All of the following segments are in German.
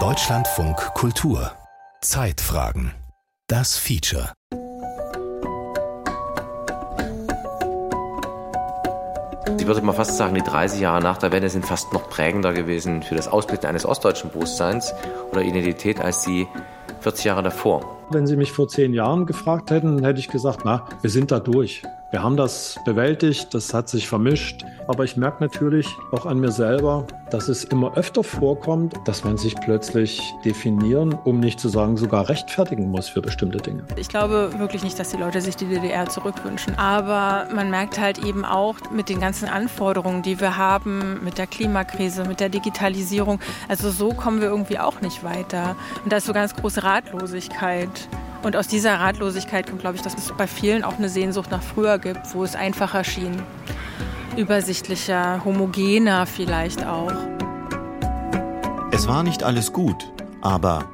Deutschlandfunk Kultur Zeitfragen Das Feature Ich würde mal fast sagen, die 30 Jahre nach der Wende sind fast noch prägender gewesen für das Ausbilden eines ostdeutschen Bewusstseins oder Identität als die 40 Jahre davor. Wenn Sie mich vor zehn Jahren gefragt hätten, hätte ich gesagt, na, wir sind da durch. Wir haben das bewältigt, das hat sich vermischt. Aber ich merke natürlich auch an mir selber, dass es immer öfter vorkommt, dass man sich plötzlich definieren, um nicht zu sagen, sogar rechtfertigen muss für bestimmte Dinge. Ich glaube wirklich nicht, dass die Leute sich die DDR zurückwünschen. Aber man merkt halt eben auch mit den ganzen Anforderungen, die wir haben, mit der Klimakrise, mit der Digitalisierung. Also so kommen wir irgendwie auch nicht weiter. Und da ist so ganz große Ratlosigkeit. Und aus dieser Ratlosigkeit kommt, glaube ich, dass es bei vielen auch eine Sehnsucht nach früher gibt, wo es einfacher schien. Übersichtlicher, homogener vielleicht auch. Es war nicht alles gut, aber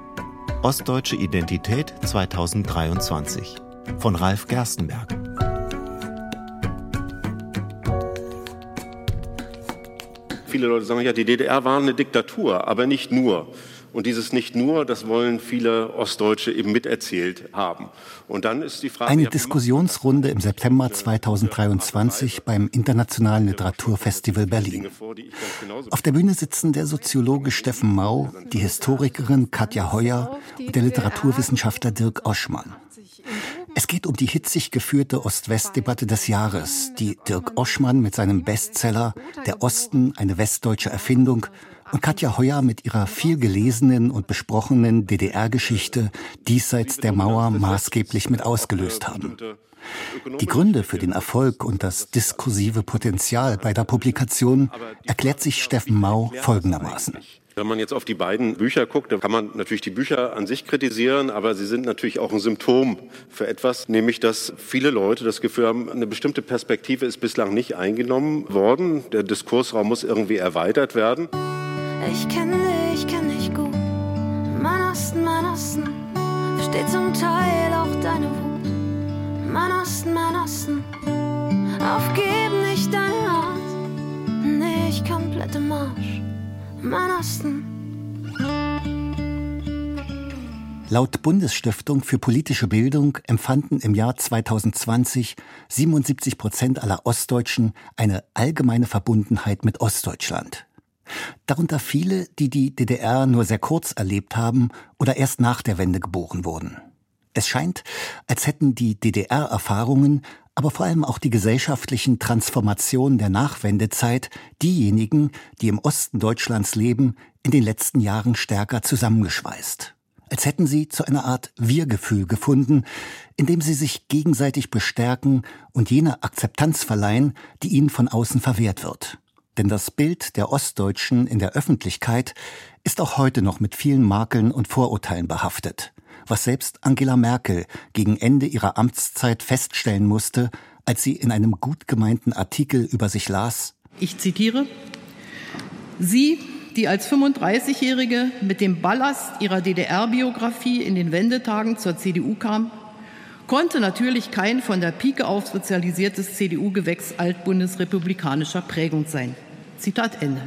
Ostdeutsche Identität 2023 von Ralf Gerstenberg. Viele Leute sagen ja, die DDR war eine Diktatur, aber nicht nur. Und dieses nicht nur, das wollen viele Ostdeutsche eben miterzählt haben. Und dann ist die Frage. Eine Diskussionsrunde im September 2023 beim Internationalen Literaturfestival Berlin. Auf der Bühne sitzen der Soziologe Steffen Mau, die Historikerin Katja Heuer und der Literaturwissenschaftler Dirk Oschmann. Es geht um die hitzig geführte Ost-West-Debatte des Jahres, die Dirk Oschmann mit seinem Bestseller Der Osten, eine westdeutsche Erfindung und Katja Heuer mit ihrer viel gelesenen und besprochenen DDR-Geschichte diesseits der Mauer maßgeblich mit ausgelöst haben. Die Gründe für den Erfolg und das diskursive Potenzial bei der Publikation erklärt sich Steffen Mau folgendermaßen. Wenn man jetzt auf die beiden Bücher guckt, dann kann man natürlich die Bücher an sich kritisieren, aber sie sind natürlich auch ein Symptom für etwas, nämlich dass viele Leute das Gefühl haben, eine bestimmte Perspektive ist bislang nicht eingenommen worden. Der Diskursraum muss irgendwie erweitert werden. Ich kenne dich, kenn dich gut. Mein Osten, mein Osten, versteht zum Teil auch deine Wut. Mein Osten, mein Osten, aufgeben nicht deine Haut. Nicht komplett im Marsch, mein Osten. Laut Bundesstiftung für politische Bildung empfanden im Jahr 2020 77 Prozent aller Ostdeutschen eine allgemeine Verbundenheit mit Ostdeutschland. Darunter viele, die die DDR nur sehr kurz erlebt haben oder erst nach der Wende geboren wurden. Es scheint, als hätten die DDR-Erfahrungen, aber vor allem auch die gesellschaftlichen Transformationen der Nachwendezeit diejenigen, die im Osten Deutschlands leben, in den letzten Jahren stärker zusammengeschweißt. Als hätten sie zu einer Art Wir-Gefühl gefunden, in dem sie sich gegenseitig bestärken und jene Akzeptanz verleihen, die ihnen von außen verwehrt wird. Denn das Bild der Ostdeutschen in der Öffentlichkeit ist auch heute noch mit vielen Makeln und Vorurteilen behaftet, was selbst Angela Merkel gegen Ende ihrer Amtszeit feststellen musste, als sie in einem gut gemeinten Artikel über sich las. Ich zitiere Sie, die als 35-Jährige mit dem Ballast ihrer DDR-Biografie in den Wendetagen zur CDU kam, konnte natürlich kein von der Pike auf sozialisiertes CDU-Gewächs altbundesrepublikanischer Prägung sein. Zitat Ende.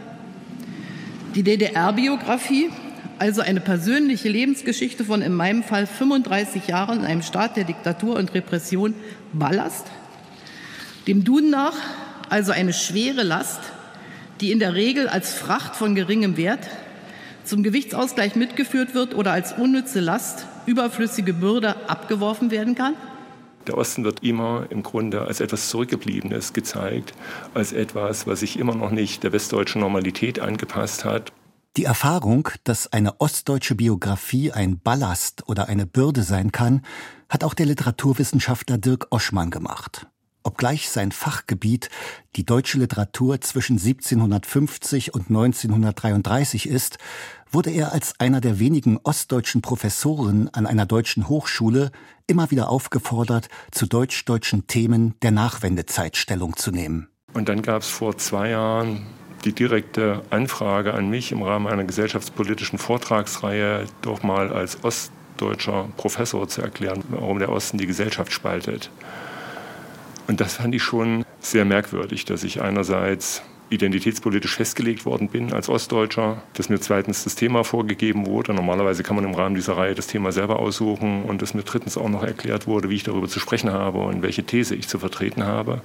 Die DDR-Biografie, also eine persönliche Lebensgeschichte von in meinem Fall 35 Jahren in einem Staat der Diktatur und Repression, Ballast, dem Duden nach also eine schwere Last, die in der Regel als Fracht von geringem Wert zum Gewichtsausgleich mitgeführt wird oder als unnütze Last überflüssige Bürde abgeworfen werden kann? Der Osten wird immer im Grunde als etwas Zurückgebliebenes gezeigt, als etwas, was sich immer noch nicht der westdeutschen Normalität angepasst hat. Die Erfahrung, dass eine ostdeutsche Biografie ein Ballast oder eine Bürde sein kann, hat auch der Literaturwissenschaftler Dirk Oschmann gemacht. Obgleich sein Fachgebiet die deutsche Literatur zwischen 1750 und 1933 ist, wurde er als einer der wenigen ostdeutschen Professoren an einer deutschen Hochschule immer wieder aufgefordert, zu deutsch-deutschen Themen der Nachwendezeit Stellung zu nehmen. Und dann gab es vor zwei Jahren die direkte Anfrage an mich im Rahmen einer gesellschaftspolitischen Vortragsreihe doch mal als ostdeutscher Professor zu erklären, warum der Osten die Gesellschaft spaltet. Und das fand ich schon sehr merkwürdig, dass ich einerseits identitätspolitisch festgelegt worden bin als Ostdeutscher, dass mir zweitens das Thema vorgegeben wurde. Normalerweise kann man im Rahmen dieser Reihe das Thema selber aussuchen und dass mir drittens auch noch erklärt wurde, wie ich darüber zu sprechen habe und welche These ich zu vertreten habe.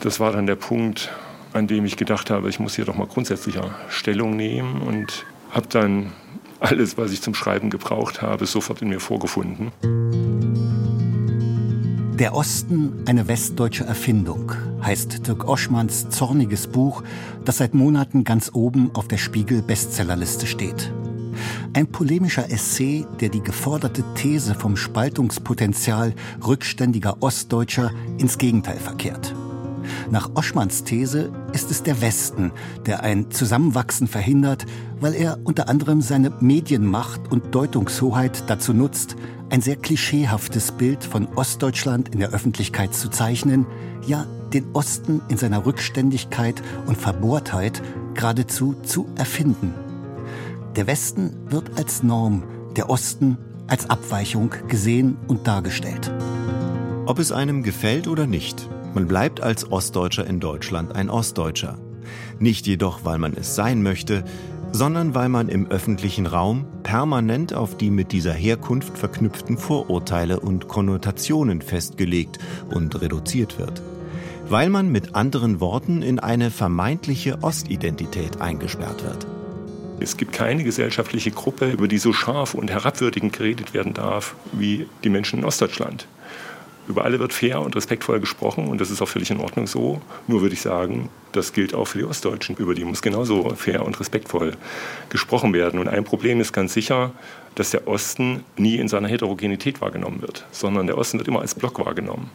Das war dann der Punkt, an dem ich gedacht habe, ich muss hier doch mal grundsätzlicher Stellung nehmen und habe dann alles, was ich zum Schreiben gebraucht habe, sofort in mir vorgefunden. Der Osten eine westdeutsche Erfindung heißt Dirk Oschmanns zorniges Buch, das seit Monaten ganz oben auf der Spiegel Bestsellerliste steht. Ein polemischer Essay, der die geforderte These vom Spaltungspotenzial rückständiger Ostdeutscher ins Gegenteil verkehrt. Nach Oschmanns These ist es der Westen, der ein Zusammenwachsen verhindert, weil er unter anderem seine Medienmacht und Deutungshoheit dazu nutzt, ein sehr klischeehaftes Bild von Ostdeutschland in der Öffentlichkeit zu zeichnen, ja den Osten in seiner Rückständigkeit und Verbohrtheit geradezu zu erfinden. Der Westen wird als Norm, der Osten als Abweichung gesehen und dargestellt. Ob es einem gefällt oder nicht, man bleibt als Ostdeutscher in Deutschland ein Ostdeutscher. Nicht jedoch, weil man es sein möchte, sondern weil man im öffentlichen Raum permanent auf die mit dieser Herkunft verknüpften Vorurteile und Konnotationen festgelegt und reduziert wird. Weil man mit anderen Worten in eine vermeintliche Ostidentität eingesperrt wird. Es gibt keine gesellschaftliche Gruppe, über die so scharf und herabwürdigend geredet werden darf wie die Menschen in Ostdeutschland. Über alle wird fair und respektvoll gesprochen und das ist auch völlig in Ordnung so. Nur würde ich sagen, das gilt auch für die Ostdeutschen. Über die muss genauso fair und respektvoll gesprochen werden. Und ein Problem ist ganz sicher, dass der Osten nie in seiner Heterogenität wahrgenommen wird, sondern der Osten wird immer als Block wahrgenommen.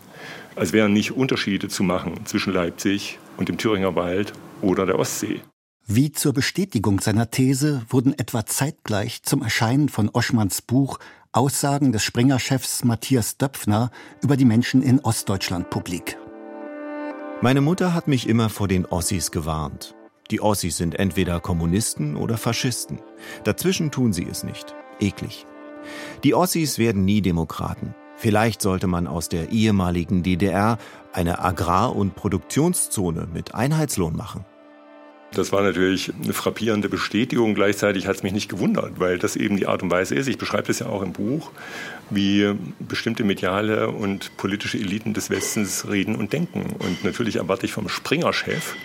Als wären nicht Unterschiede zu machen zwischen Leipzig und dem Thüringer Wald oder der Ostsee. Wie zur Bestätigung seiner These wurden etwa zeitgleich zum Erscheinen von Oschmanns Buch Aussagen des Springer-Chefs Matthias Döpfner über die Menschen in Ostdeutschland publik. Meine Mutter hat mich immer vor den Ossis gewarnt. Die Ossis sind entweder Kommunisten oder Faschisten. Dazwischen tun sie es nicht. Eklig. Die Ossis werden nie Demokraten. Vielleicht sollte man aus der ehemaligen DDR eine Agrar- und Produktionszone mit Einheitslohn machen. Das war natürlich eine frappierende Bestätigung. Gleichzeitig hat es mich nicht gewundert, weil das eben die Art und Weise ist. Ich beschreibe das ja auch im Buch, wie bestimmte mediale und politische Eliten des Westens reden und denken. Und natürlich erwarte ich vom Springer-Chef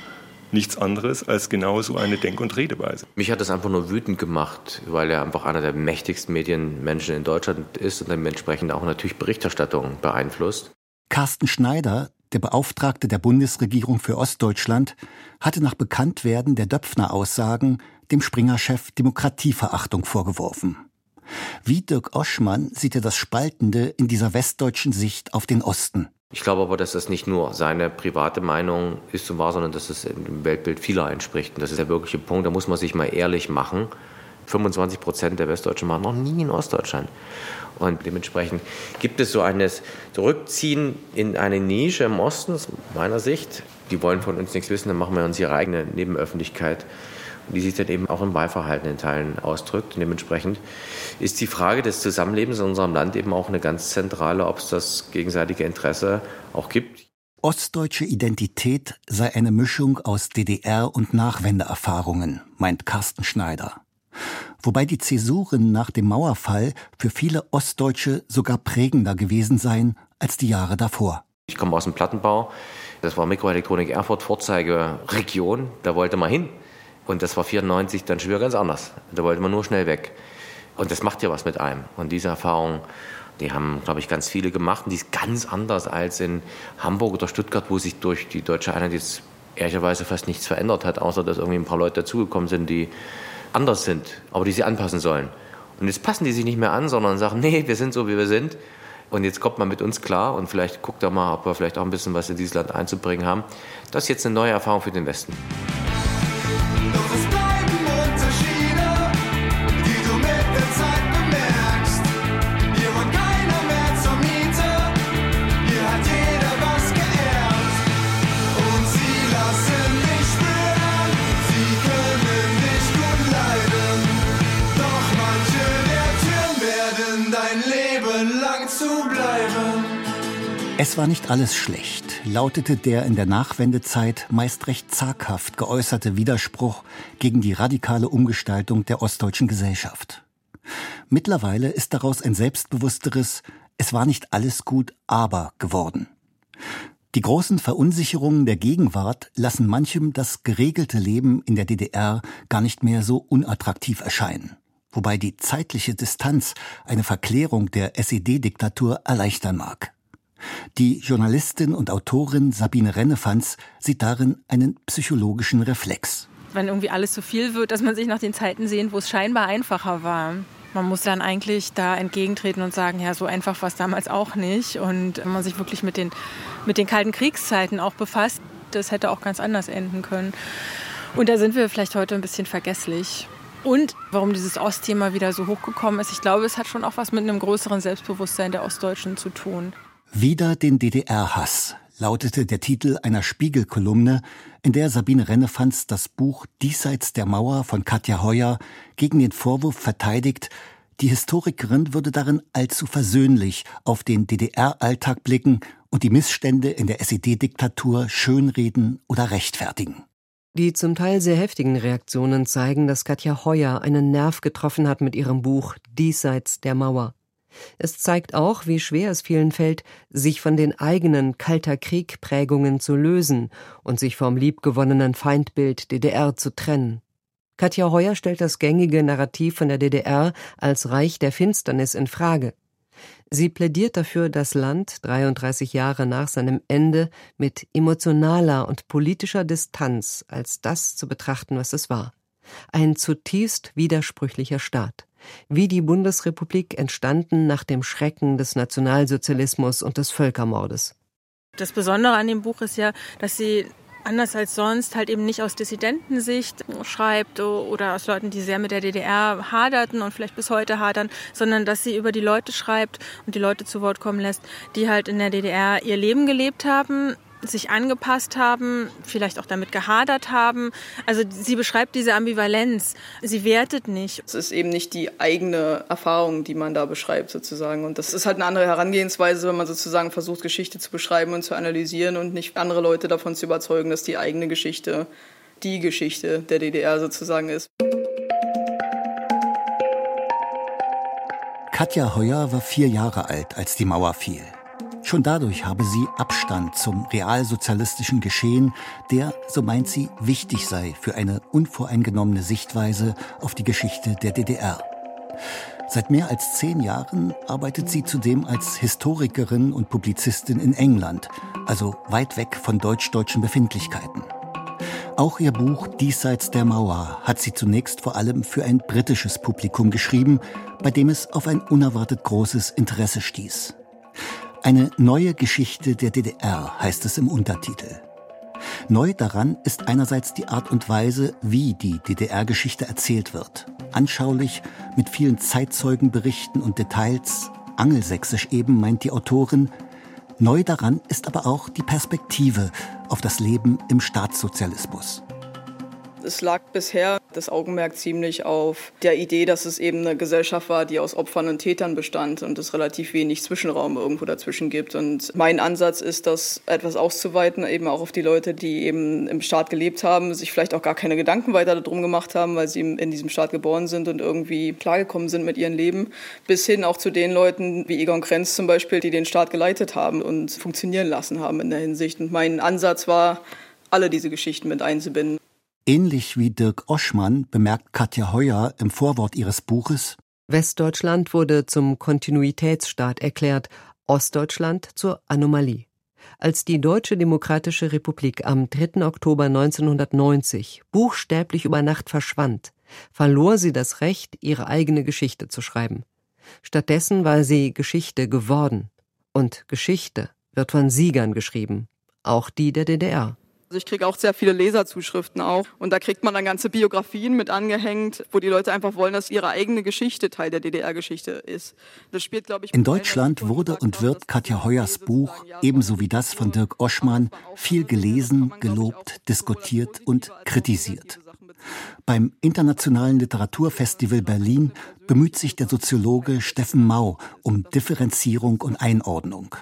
nichts anderes als genau so eine Denk- und Redeweise. Mich hat das einfach nur wütend gemacht, weil er einfach einer der mächtigsten Medienmenschen in Deutschland ist und dementsprechend auch natürlich Berichterstattung beeinflusst. Carsten Schneider, der Beauftragte der Bundesregierung für Ostdeutschland, hatte nach Bekanntwerden der Döpfner-Aussagen dem Springer-Chef Demokratieverachtung vorgeworfen. Wie Dirk Oschmann sieht er das Spaltende in dieser westdeutschen Sicht auf den Osten. Ich glaube aber, dass das nicht nur seine private Meinung ist und war, sondern dass es dem Weltbild vieler entspricht. Und das ist der wirkliche Punkt, da muss man sich mal ehrlich machen. 25 Prozent der Westdeutschen waren noch nie in Ostdeutschland. Und dementsprechend gibt es so ein Zurückziehen in eine Nische im Osten, aus meiner Sicht. Die wollen von uns nichts wissen, dann machen wir uns ihre eigene Nebenöffentlichkeit, die sich dann eben auch im Wahlverhalten in Teilen ausdrückt. Und dementsprechend ist die Frage des Zusammenlebens in unserem Land eben auch eine ganz zentrale, ob es das gegenseitige Interesse auch gibt. Ostdeutsche Identität sei eine Mischung aus DDR- und Nachwendeerfahrungen, meint Carsten Schneider wobei die Zäsuren nach dem Mauerfall für viele Ostdeutsche sogar prägender gewesen seien als die Jahre davor. Ich komme aus dem Plattenbau. Das war Mikroelektronik Erfurt, Vorzeigeregion. Da wollte man hin. Und das war 94 dann schon wieder ganz anders. Da wollte man nur schnell weg. Und das macht ja was mit einem. Und diese Erfahrung, die haben, glaube ich, ganz viele gemacht. Und die ist ganz anders als in Hamburg oder Stuttgart, wo sich durch die deutsche Einheit jetzt ehrlicherweise fast nichts verändert hat, außer dass irgendwie ein paar Leute dazugekommen sind, die anders sind, aber die sie anpassen sollen. Und jetzt passen die sich nicht mehr an, sondern sagen, nee, wir sind so, wie wir sind. Und jetzt kommt man mit uns klar und vielleicht guckt er mal, ob wir vielleicht auch ein bisschen was in dieses Land einzubringen haben. Das ist jetzt eine neue Erfahrung für den Westen. War nicht alles schlecht. lautete der in der Nachwendezeit meist recht zaghaft geäußerte Widerspruch gegen die radikale Umgestaltung der ostdeutschen Gesellschaft. Mittlerweile ist daraus ein selbstbewussteres Es war nicht alles gut, aber geworden. Die großen Verunsicherungen der Gegenwart lassen manchem das geregelte Leben in der DDR gar nicht mehr so unattraktiv erscheinen, wobei die zeitliche Distanz eine Verklärung der SED-Diktatur erleichtern mag. Die Journalistin und Autorin Sabine Rennefanz sieht darin einen psychologischen Reflex. Wenn irgendwie alles zu viel wird, dass man sich nach den Zeiten sehnt, wo es scheinbar einfacher war. Man muss dann eigentlich da entgegentreten und sagen, ja, so einfach war es damals auch nicht. Und wenn man sich wirklich mit den, mit den kalten Kriegszeiten auch befasst, das hätte auch ganz anders enden können. Und da sind wir vielleicht heute ein bisschen vergesslich. Und warum dieses Ostthema wieder so hochgekommen ist, ich glaube, es hat schon auch was mit einem größeren Selbstbewusstsein der Ostdeutschen zu tun. Wieder den DDR-Hass lautete der Titel einer Spiegelkolumne, in der Sabine Rennefanz das Buch Diesseits der Mauer von Katja Heuer gegen den Vorwurf verteidigt, die Historikerin würde darin allzu versöhnlich auf den DDR-Alltag blicken und die Missstände in der SED-Diktatur schönreden oder rechtfertigen. Die zum Teil sehr heftigen Reaktionen zeigen, dass Katja Heuer einen Nerv getroffen hat mit ihrem Buch Diesseits der Mauer. Es zeigt auch, wie schwer es vielen fällt, sich von den eigenen Kalter Krieg-Prägungen zu lösen und sich vom liebgewonnenen Feindbild DDR zu trennen. Katja Heuer stellt das gängige Narrativ von der DDR als Reich der Finsternis in Frage. Sie plädiert dafür, das Land 33 Jahre nach seinem Ende mit emotionaler und politischer Distanz als das zu betrachten, was es war. Ein zutiefst widersprüchlicher Staat wie die Bundesrepublik entstanden nach dem Schrecken des Nationalsozialismus und des Völkermordes. Das Besondere an dem Buch ist ja, dass sie anders als sonst halt eben nicht aus Dissidentensicht schreibt oder aus Leuten, die sehr mit der DDR haderten und vielleicht bis heute hadern, sondern dass sie über die Leute schreibt und die Leute zu Wort kommen lässt, die halt in der DDR ihr Leben gelebt haben, sich angepasst haben, vielleicht auch damit gehadert haben. Also sie beschreibt diese Ambivalenz. Sie wertet nicht. Es ist eben nicht die eigene Erfahrung, die man da beschreibt sozusagen. Und das ist halt eine andere Herangehensweise, wenn man sozusagen versucht, Geschichte zu beschreiben und zu analysieren und nicht andere Leute davon zu überzeugen, dass die eigene Geschichte die Geschichte der DDR sozusagen ist. Katja Heuer war vier Jahre alt, als die Mauer fiel. Schon dadurch habe sie Abstand zum realsozialistischen Geschehen, der, so meint sie, wichtig sei für eine unvoreingenommene Sichtweise auf die Geschichte der DDR. Seit mehr als zehn Jahren arbeitet sie zudem als Historikerin und Publizistin in England, also weit weg von deutsch-deutschen Befindlichkeiten. Auch ihr Buch Diesseits der Mauer hat sie zunächst vor allem für ein britisches Publikum geschrieben, bei dem es auf ein unerwartet großes Interesse stieß. Eine neue Geschichte der DDR heißt es im Untertitel. Neu daran ist einerseits die Art und Weise, wie die DDR-Geschichte erzählt wird. Anschaulich, mit vielen Zeitzeugenberichten und Details, angelsächsisch eben, meint die Autorin. Neu daran ist aber auch die Perspektive auf das Leben im Staatssozialismus. Es lag bisher das Augenmerk ziemlich auf der Idee, dass es eben eine Gesellschaft war, die aus Opfern und Tätern bestand und es relativ wenig Zwischenraum irgendwo dazwischen gibt. Und mein Ansatz ist, das etwas auszuweiten, eben auch auf die Leute, die eben im Staat gelebt haben, sich vielleicht auch gar keine Gedanken weiter darum gemacht haben, weil sie in diesem Staat geboren sind und irgendwie klargekommen sind mit ihrem Leben, bis hin auch zu den Leuten wie Egon Krenz zum Beispiel, die den Staat geleitet haben und funktionieren lassen haben in der Hinsicht. Und mein Ansatz war, alle diese Geschichten mit einzubinden. Ähnlich wie Dirk Oschmann bemerkt Katja Heuer im Vorwort ihres Buches Westdeutschland wurde zum Kontinuitätsstaat erklärt, Ostdeutschland zur Anomalie. Als die Deutsche Demokratische Republik am 3. Oktober 1990 buchstäblich über Nacht verschwand, verlor sie das Recht, ihre eigene Geschichte zu schreiben. Stattdessen war sie Geschichte geworden. Und Geschichte wird von Siegern geschrieben, auch die der DDR. Also ich kriege auch sehr viele Leserzuschriften auch und da kriegt man dann ganze Biografien mit angehängt, wo die Leute einfach wollen, dass ihre eigene Geschichte Teil der DDR-Geschichte ist. Das spielt, glaube ich, in Deutschland wurde und wird Katja Heuers Buch ebenso wie das von Dirk Oschmann viel gelesen, gelobt, diskutiert und kritisiert. Beim Internationalen Literaturfestival Berlin bemüht sich der Soziologe Steffen Mau um Differenzierung und Einordnung.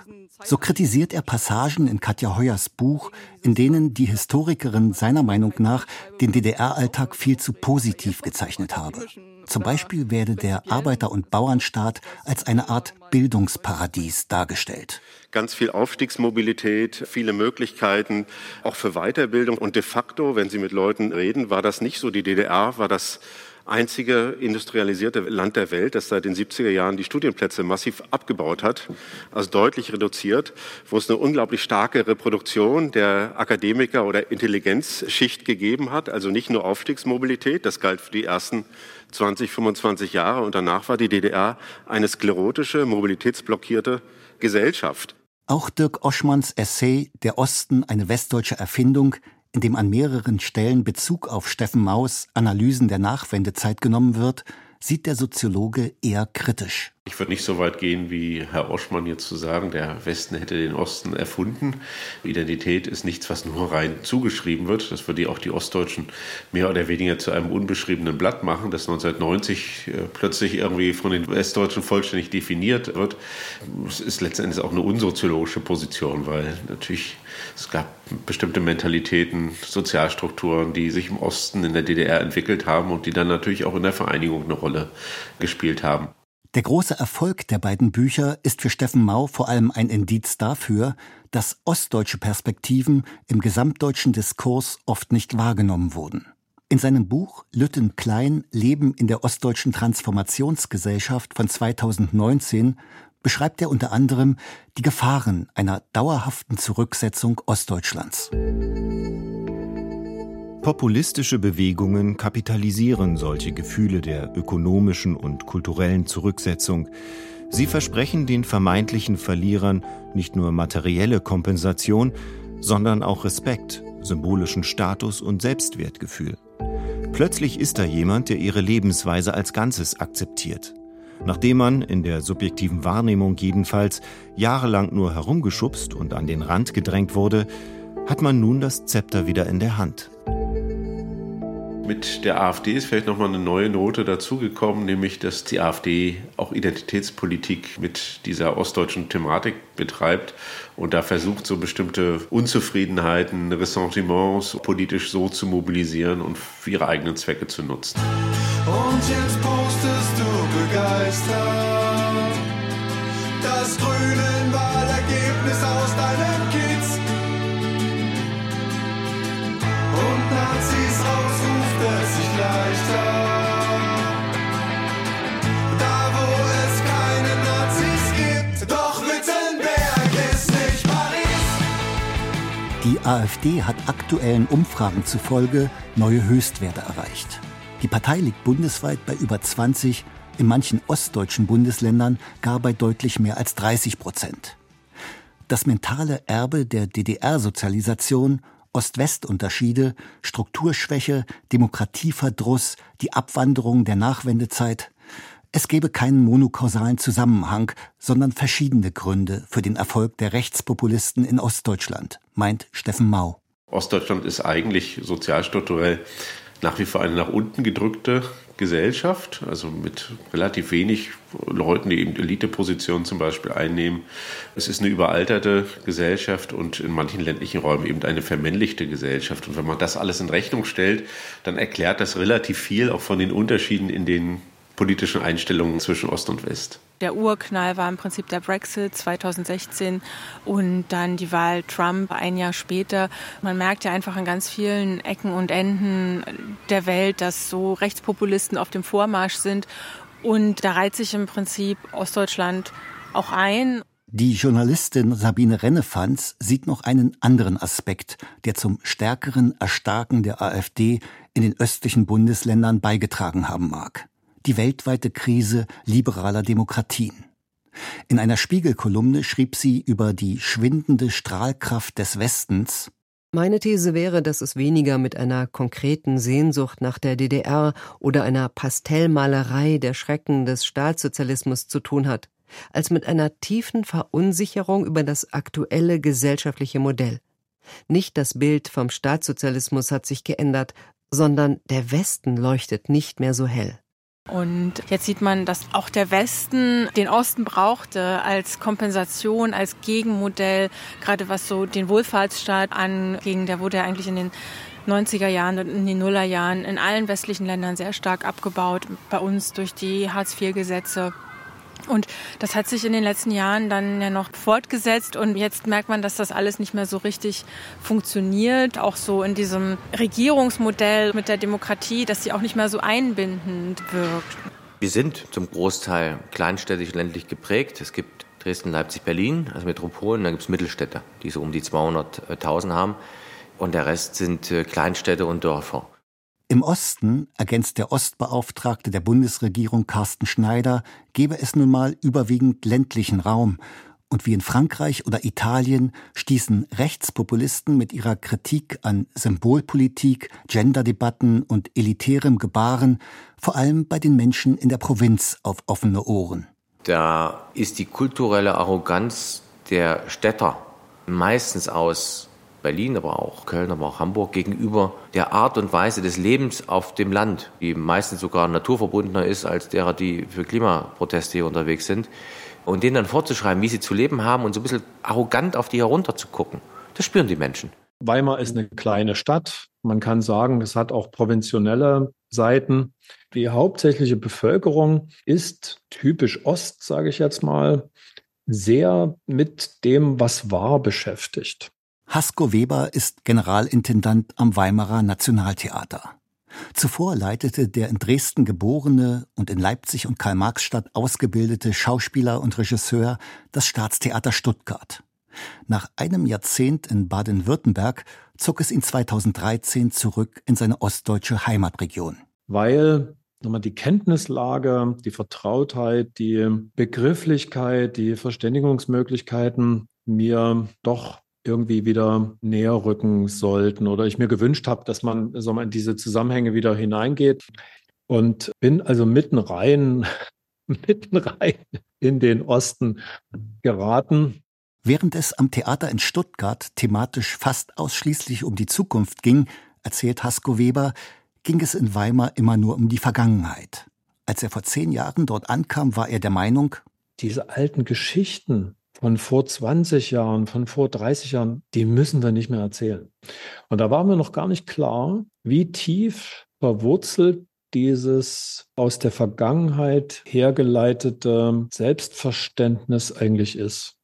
So kritisiert er Passagen in Katja Heuers Buch, in denen die Historikerin seiner Meinung nach den DDR-Alltag viel zu positiv gezeichnet habe. Zum Beispiel werde der Arbeiter- und Bauernstaat als eine Art Bildungsparadies dargestellt. Ganz viel Aufstiegsmobilität, viele Möglichkeiten, auch für Weiterbildung. Und de facto, wenn Sie mit Leuten reden, war das nicht so. Die DDR war das einzige industrialisierte Land der Welt, das seit den 70er Jahren die Studienplätze massiv abgebaut hat, also deutlich reduziert, wo es eine unglaublich starke Reproduktion der Akademiker oder Intelligenzschicht gegeben hat, also nicht nur Aufstiegsmobilität, das galt für die ersten 20, 25 Jahre und danach war die DDR eine sklerotische, mobilitätsblockierte Gesellschaft. Auch Dirk Oschmanns Essay Der Osten eine westdeutsche Erfindung in dem an mehreren Stellen Bezug auf Steffen Maus Analysen der Nachwendezeit genommen wird, sieht der Soziologe eher kritisch. Ich würde nicht so weit gehen, wie Herr Oschmann jetzt zu sagen, der Westen hätte den Osten erfunden. Identität ist nichts, was nur rein zugeschrieben wird. Das würde auch die Ostdeutschen mehr oder weniger zu einem unbeschriebenen Blatt machen, das 1990 äh, plötzlich irgendwie von den Westdeutschen vollständig definiert wird. Es ist letztendlich auch eine unsoziologische Position, weil natürlich es gab bestimmte Mentalitäten, Sozialstrukturen, die sich im Osten in der DDR entwickelt haben und die dann natürlich auch in der Vereinigung eine Rolle gespielt haben. Der große Erfolg der beiden Bücher ist für Steffen Mau vor allem ein Indiz dafür, dass ostdeutsche Perspektiven im gesamtdeutschen Diskurs oft nicht wahrgenommen wurden. In seinem Buch Lütten Klein Leben in der ostdeutschen Transformationsgesellschaft von 2019 beschreibt er unter anderem die Gefahren einer dauerhaften Zurücksetzung Ostdeutschlands. Populistische Bewegungen kapitalisieren solche Gefühle der ökonomischen und kulturellen Zurücksetzung. Sie versprechen den vermeintlichen Verlierern nicht nur materielle Kompensation, sondern auch Respekt, symbolischen Status und Selbstwertgefühl. Plötzlich ist da jemand, der ihre Lebensweise als Ganzes akzeptiert. Nachdem man, in der subjektiven Wahrnehmung jedenfalls, jahrelang nur herumgeschubst und an den Rand gedrängt wurde, hat man nun das Zepter wieder in der Hand. Mit der AfD ist vielleicht nochmal eine neue Note dazugekommen, nämlich dass die AfD auch Identitätspolitik mit dieser ostdeutschen Thematik betreibt und da versucht, so bestimmte Unzufriedenheiten, Ressentiments politisch so zu mobilisieren und für ihre eigenen Zwecke zu nutzen. Und jetzt postest du begeistert das grüne Wahlergebnis aus deinem AfD hat aktuellen Umfragen zufolge neue Höchstwerte erreicht. Die Partei liegt bundesweit bei über 20, in manchen ostdeutschen Bundesländern gar bei deutlich mehr als 30 Prozent. Das mentale Erbe der DDR-Sozialisation Ost-West-Unterschiede, Strukturschwäche, Demokratieverdruss, die Abwanderung der Nachwendezeit. Es gebe keinen monokausalen Zusammenhang, sondern verschiedene Gründe für den Erfolg der Rechtspopulisten in Ostdeutschland, meint Steffen Mau. Ostdeutschland ist eigentlich sozialstrukturell nach wie vor eine nach unten gedrückte Gesellschaft, also mit relativ wenig Leuten, die eben Elitepositionen zum Beispiel einnehmen. Es ist eine überalterte Gesellschaft und in manchen ländlichen Räumen eben eine vermännlichte Gesellschaft. Und wenn man das alles in Rechnung stellt, dann erklärt das relativ viel auch von den Unterschieden in den politischen Einstellungen zwischen Ost und West. Der Urknall war im Prinzip der Brexit 2016 und dann die Wahl Trump ein Jahr später. Man merkt ja einfach an ganz vielen Ecken und Enden der Welt, dass so Rechtspopulisten auf dem Vormarsch sind. Und da reiht sich im Prinzip Ostdeutschland auch ein. Die Journalistin Sabine Rennefanz sieht noch einen anderen Aspekt, der zum stärkeren Erstarken der AfD in den östlichen Bundesländern beigetragen haben mag die weltweite Krise liberaler Demokratien. In einer Spiegelkolumne schrieb sie über die schwindende Strahlkraft des Westens meine These wäre, dass es weniger mit einer konkreten Sehnsucht nach der DDR oder einer Pastellmalerei der Schrecken des Staatssozialismus zu tun hat, als mit einer tiefen Verunsicherung über das aktuelle gesellschaftliche Modell. Nicht das Bild vom Staatssozialismus hat sich geändert, sondern der Westen leuchtet nicht mehr so hell. Und jetzt sieht man, dass auch der Westen den Osten brauchte als Kompensation, als Gegenmodell, gerade was so den Wohlfahrtsstaat anging. Der wurde ja eigentlich in den 90er Jahren und in den Nullerjahren in allen westlichen Ländern sehr stark abgebaut. Bei uns durch die Hartz-IV-Gesetze. Und das hat sich in den letzten Jahren dann ja noch fortgesetzt und jetzt merkt man, dass das alles nicht mehr so richtig funktioniert. Auch so in diesem Regierungsmodell mit der Demokratie, dass sie auch nicht mehr so einbindend wirkt. Wir sind zum Großteil kleinstädtisch ländlich geprägt. Es gibt Dresden, Leipzig, Berlin, also Metropolen, dann gibt es Mittelstädte, die so um die 200.000 haben. Und der Rest sind äh, Kleinstädte und Dörfer. Im Osten, ergänzt der Ostbeauftragte der Bundesregierung Carsten Schneider, gebe es nun mal überwiegend ländlichen Raum. Und wie in Frankreich oder Italien stießen Rechtspopulisten mit ihrer Kritik an Symbolpolitik, Genderdebatten und elitärem Gebaren vor allem bei den Menschen in der Provinz auf offene Ohren. Da ist die kulturelle Arroganz der Städter meistens aus Berlin, aber auch Köln, aber auch Hamburg gegenüber der Art und Weise des Lebens auf dem Land, die meistens sogar naturverbundener ist als derer, die für Klimaproteste hier unterwegs sind. Und denen dann vorzuschreiben, wie sie zu leben haben und so ein bisschen arrogant auf die herunter zu gucken. Das spüren die Menschen. Weimar ist eine kleine Stadt. Man kann sagen, es hat auch provintionelle Seiten. Die hauptsächliche Bevölkerung ist typisch Ost, sage ich jetzt mal, sehr mit dem, was war, beschäftigt. Hasko Weber ist Generalintendant am Weimarer Nationaltheater. Zuvor leitete der in Dresden geborene und in Leipzig und Karl-Marx-Stadt ausgebildete Schauspieler und Regisseur das Staatstheater Stuttgart. Nach einem Jahrzehnt in Baden-Württemberg zog es ihn 2013 zurück in seine ostdeutsche Heimatregion. Weil die Kenntnislage, die Vertrautheit, die Begrifflichkeit, die Verständigungsmöglichkeiten mir doch irgendwie wieder näher rücken sollten oder ich mir gewünscht habe, dass man so in diese Zusammenhänge wieder hineingeht und bin also mitten rein, mitten rein in den Osten geraten. Während es am Theater in Stuttgart thematisch fast ausschließlich um die Zukunft ging, erzählt Hasko Weber, ging es in Weimar immer nur um die Vergangenheit. Als er vor zehn Jahren dort ankam, war er der Meinung, diese alten Geschichten, von vor 20 Jahren, von vor 30 Jahren, die müssen wir nicht mehr erzählen. Und da war mir noch gar nicht klar, wie tief verwurzelt dieses aus der Vergangenheit hergeleitete Selbstverständnis eigentlich ist.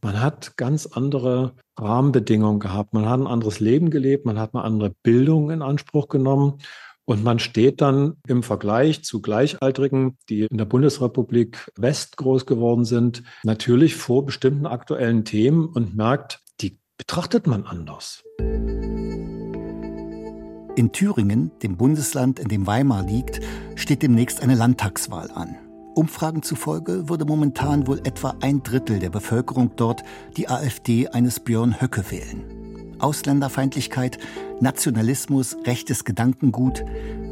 Man hat ganz andere Rahmenbedingungen gehabt, man hat ein anderes Leben gelebt, man hat eine andere Bildung in Anspruch genommen und man steht dann im Vergleich zu Gleichaltrigen, die in der Bundesrepublik West groß geworden sind, natürlich vor bestimmten aktuellen Themen und merkt, die betrachtet man anders. In Thüringen, dem Bundesland, in dem Weimar liegt, steht demnächst eine Landtagswahl an. Umfragen zufolge würde momentan wohl etwa ein Drittel der Bevölkerung dort die AfD eines Björn Höcke wählen. Ausländerfeindlichkeit, Nationalismus, rechtes Gedankengut.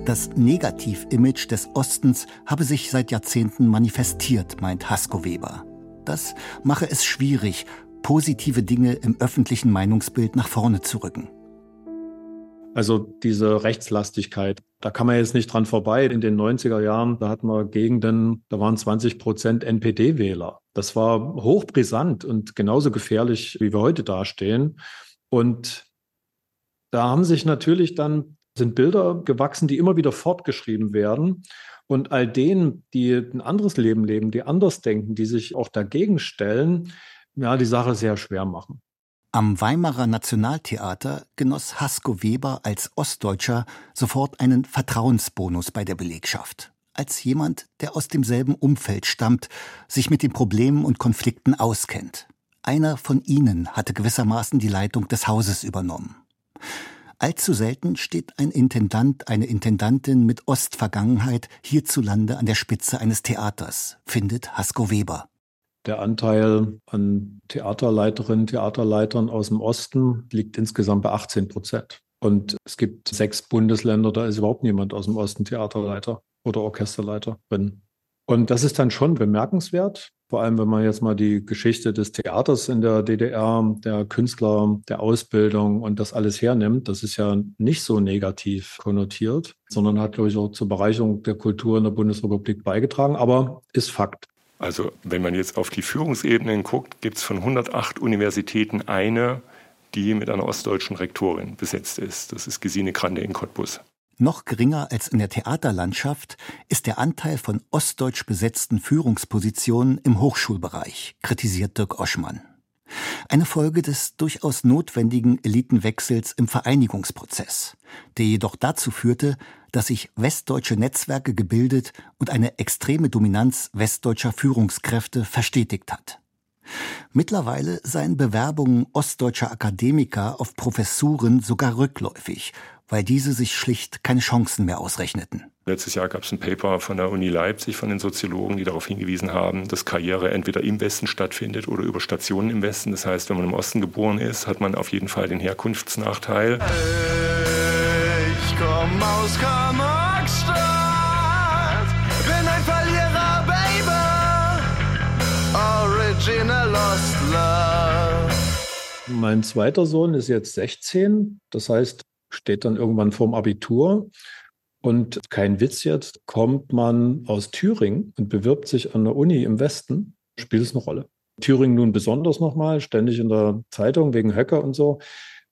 Das Negativ-Image des Ostens habe sich seit Jahrzehnten manifestiert, meint Hasko Weber. Das mache es schwierig, positive Dinge im öffentlichen Meinungsbild nach vorne zu rücken. Also diese Rechtslastigkeit, da kann man jetzt nicht dran vorbei. In den 90er Jahren, da hatten wir Gegenden, da waren 20 Prozent NPD-Wähler. Das war hochbrisant und genauso gefährlich, wie wir heute dastehen. Und da haben sich natürlich dann, sind Bilder gewachsen, die immer wieder fortgeschrieben werden. Und all denen, die ein anderes Leben leben, die anders denken, die sich auch dagegen stellen, ja, die Sache sehr schwer machen. Am Weimarer Nationaltheater genoss Hasko Weber als Ostdeutscher sofort einen Vertrauensbonus bei der Belegschaft. Als jemand, der aus demselben Umfeld stammt, sich mit den Problemen und Konflikten auskennt. Einer von ihnen hatte gewissermaßen die Leitung des Hauses übernommen. Allzu selten steht ein Intendant, eine Intendantin mit Ostvergangenheit hierzulande an der Spitze eines Theaters, findet Hasko Weber. Der Anteil an Theaterleiterinnen, Theaterleitern aus dem Osten liegt insgesamt bei 18 Prozent. Und es gibt sechs Bundesländer, da ist überhaupt niemand aus dem Osten Theaterleiter oder Orchesterleiterin. Und das ist dann schon bemerkenswert, Vor allem, wenn man jetzt mal die Geschichte des Theaters in der DDR, der Künstler, der Ausbildung und das alles hernimmt, das ist ja nicht so negativ konnotiert, sondern hat, glaube ich, auch zur Bereicherung der Kultur in der Bundesrepublik beigetragen, aber ist Fakt. Also wenn man jetzt auf die Führungsebenen guckt, gibt es von 108 Universitäten eine, die mit einer ostdeutschen Rektorin besetzt ist. Das ist Gesine Grande in Cottbus. Noch geringer als in der Theaterlandschaft ist der Anteil von ostdeutsch besetzten Führungspositionen im Hochschulbereich, kritisiert Dirk Oschmann. Eine Folge des durchaus notwendigen Elitenwechsels im Vereinigungsprozess, der jedoch dazu führte, dass sich westdeutsche Netzwerke gebildet und eine extreme Dominanz westdeutscher Führungskräfte verstetigt hat. Mittlerweile seien Bewerbungen ostdeutscher Akademiker auf Professuren sogar rückläufig, weil diese sich schlicht keine Chancen mehr ausrechneten. Letztes Jahr gab es ein Paper von der Uni Leipzig von den Soziologen, die darauf hingewiesen haben, dass Karriere entweder im Westen stattfindet oder über Stationen im Westen. Das heißt, wenn man im Osten geboren ist, hat man auf jeden Fall den Herkunftsnachteil. Ich komm aus Karl-Marx-Stadt, bin ein Verlierer, Baby. Original Lost Love. Mein zweiter Sohn ist jetzt 16, das heißt, steht dann irgendwann vorm Abitur. Und kein Witz jetzt, kommt man aus Thüringen und bewirbt sich an der Uni im Westen, spielt es eine Rolle. Thüringen nun besonders nochmal, ständig in der Zeitung wegen Höcker und so.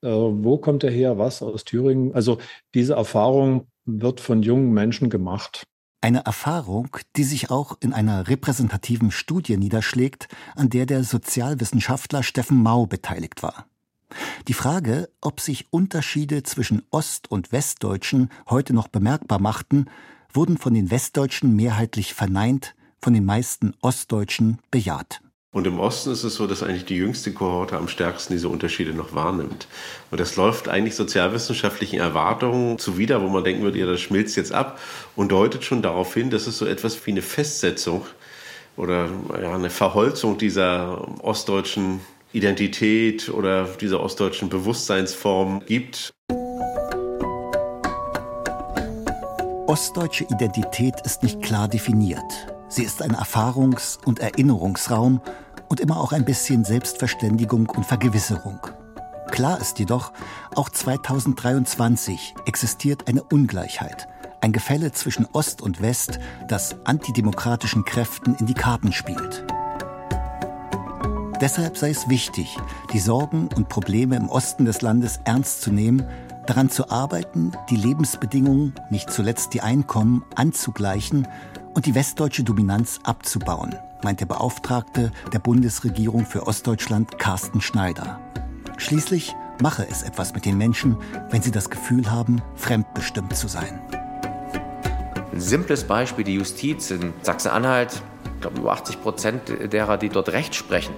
Äh, wo kommt er her? Was aus Thüringen? Also diese Erfahrung wird von jungen Menschen gemacht. Eine Erfahrung, die sich auch in einer repräsentativen Studie niederschlägt, an der der Sozialwissenschaftler Steffen Mau beteiligt war. Die Frage, ob sich Unterschiede zwischen Ost- und Westdeutschen heute noch bemerkbar machten, wurden von den Westdeutschen mehrheitlich verneint, von den meisten Ostdeutschen bejaht. Und im Osten ist es so, dass eigentlich die jüngste Kohorte am stärksten diese Unterschiede noch wahrnimmt. Und das läuft eigentlich sozialwissenschaftlichen Erwartungen zuwider, wo man denken würde, ja, das schmilzt jetzt ab und deutet schon darauf hin, dass es so etwas wie eine Festsetzung oder ja, eine Verholzung dieser ostdeutschen Identität oder dieser ostdeutschen Bewusstseinsform gibt. Ostdeutsche Identität ist nicht klar definiert. Sie ist ein Erfahrungs- und Erinnerungsraum und immer auch ein bisschen Selbstverständigung und Vergewisserung. Klar ist jedoch, auch 2023 existiert eine Ungleichheit, ein Gefälle zwischen Ost und West, das antidemokratischen Kräften in die Karten spielt. Deshalb sei es wichtig, die Sorgen und Probleme im Osten des Landes ernst zu nehmen, daran zu arbeiten, die Lebensbedingungen, nicht zuletzt die Einkommen, anzugleichen und die westdeutsche Dominanz abzubauen, meint der Beauftragte der Bundesregierung für Ostdeutschland Carsten Schneider. Schließlich mache es etwas mit den Menschen, wenn sie das Gefühl haben, fremdbestimmt zu sein. Ein simples Beispiel, die Justiz in Sachsen-Anhalt, ich glaube über 80 Prozent derer, die dort Recht sprechen,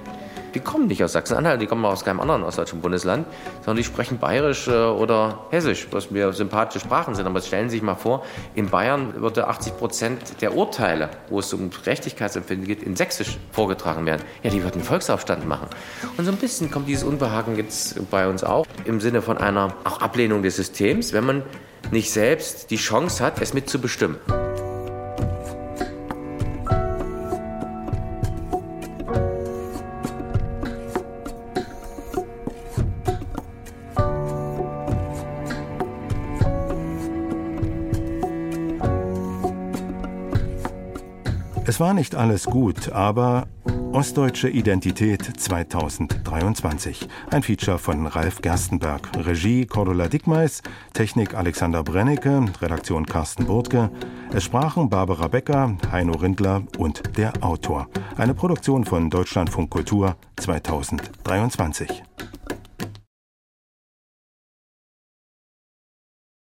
die kommen nicht aus Sachsen-Anhalt, die kommen aus keinem anderen ostdeutschen Bundesland, sondern die sprechen Bayerisch äh, oder Hessisch, was mir sympathische Sprachen sind. Aber stellen Sie sich mal vor, in Bayern würde 80 Prozent der Urteile, wo es um Gerechtigkeitsempfinden geht, in Sächsisch vorgetragen werden. Ja, die würden einen Volksaufstand machen. Und so ein bisschen kommt dieses Unbehagen jetzt bei uns auch im Sinne von einer auch Ablehnung des Systems, wenn man nicht selbst die Chance hat, es mitzubestimmen. War nicht alles gut, aber Ostdeutsche Identität 2023. Ein Feature von Ralf Gerstenberg. Regie Cordula Dickmeis, Technik Alexander Brennecke, Redaktion Carsten Burtke. Es sprachen Barbara Becker, Heino Rindler und der Autor. Eine Produktion von Deutschlandfunk Kultur 2023.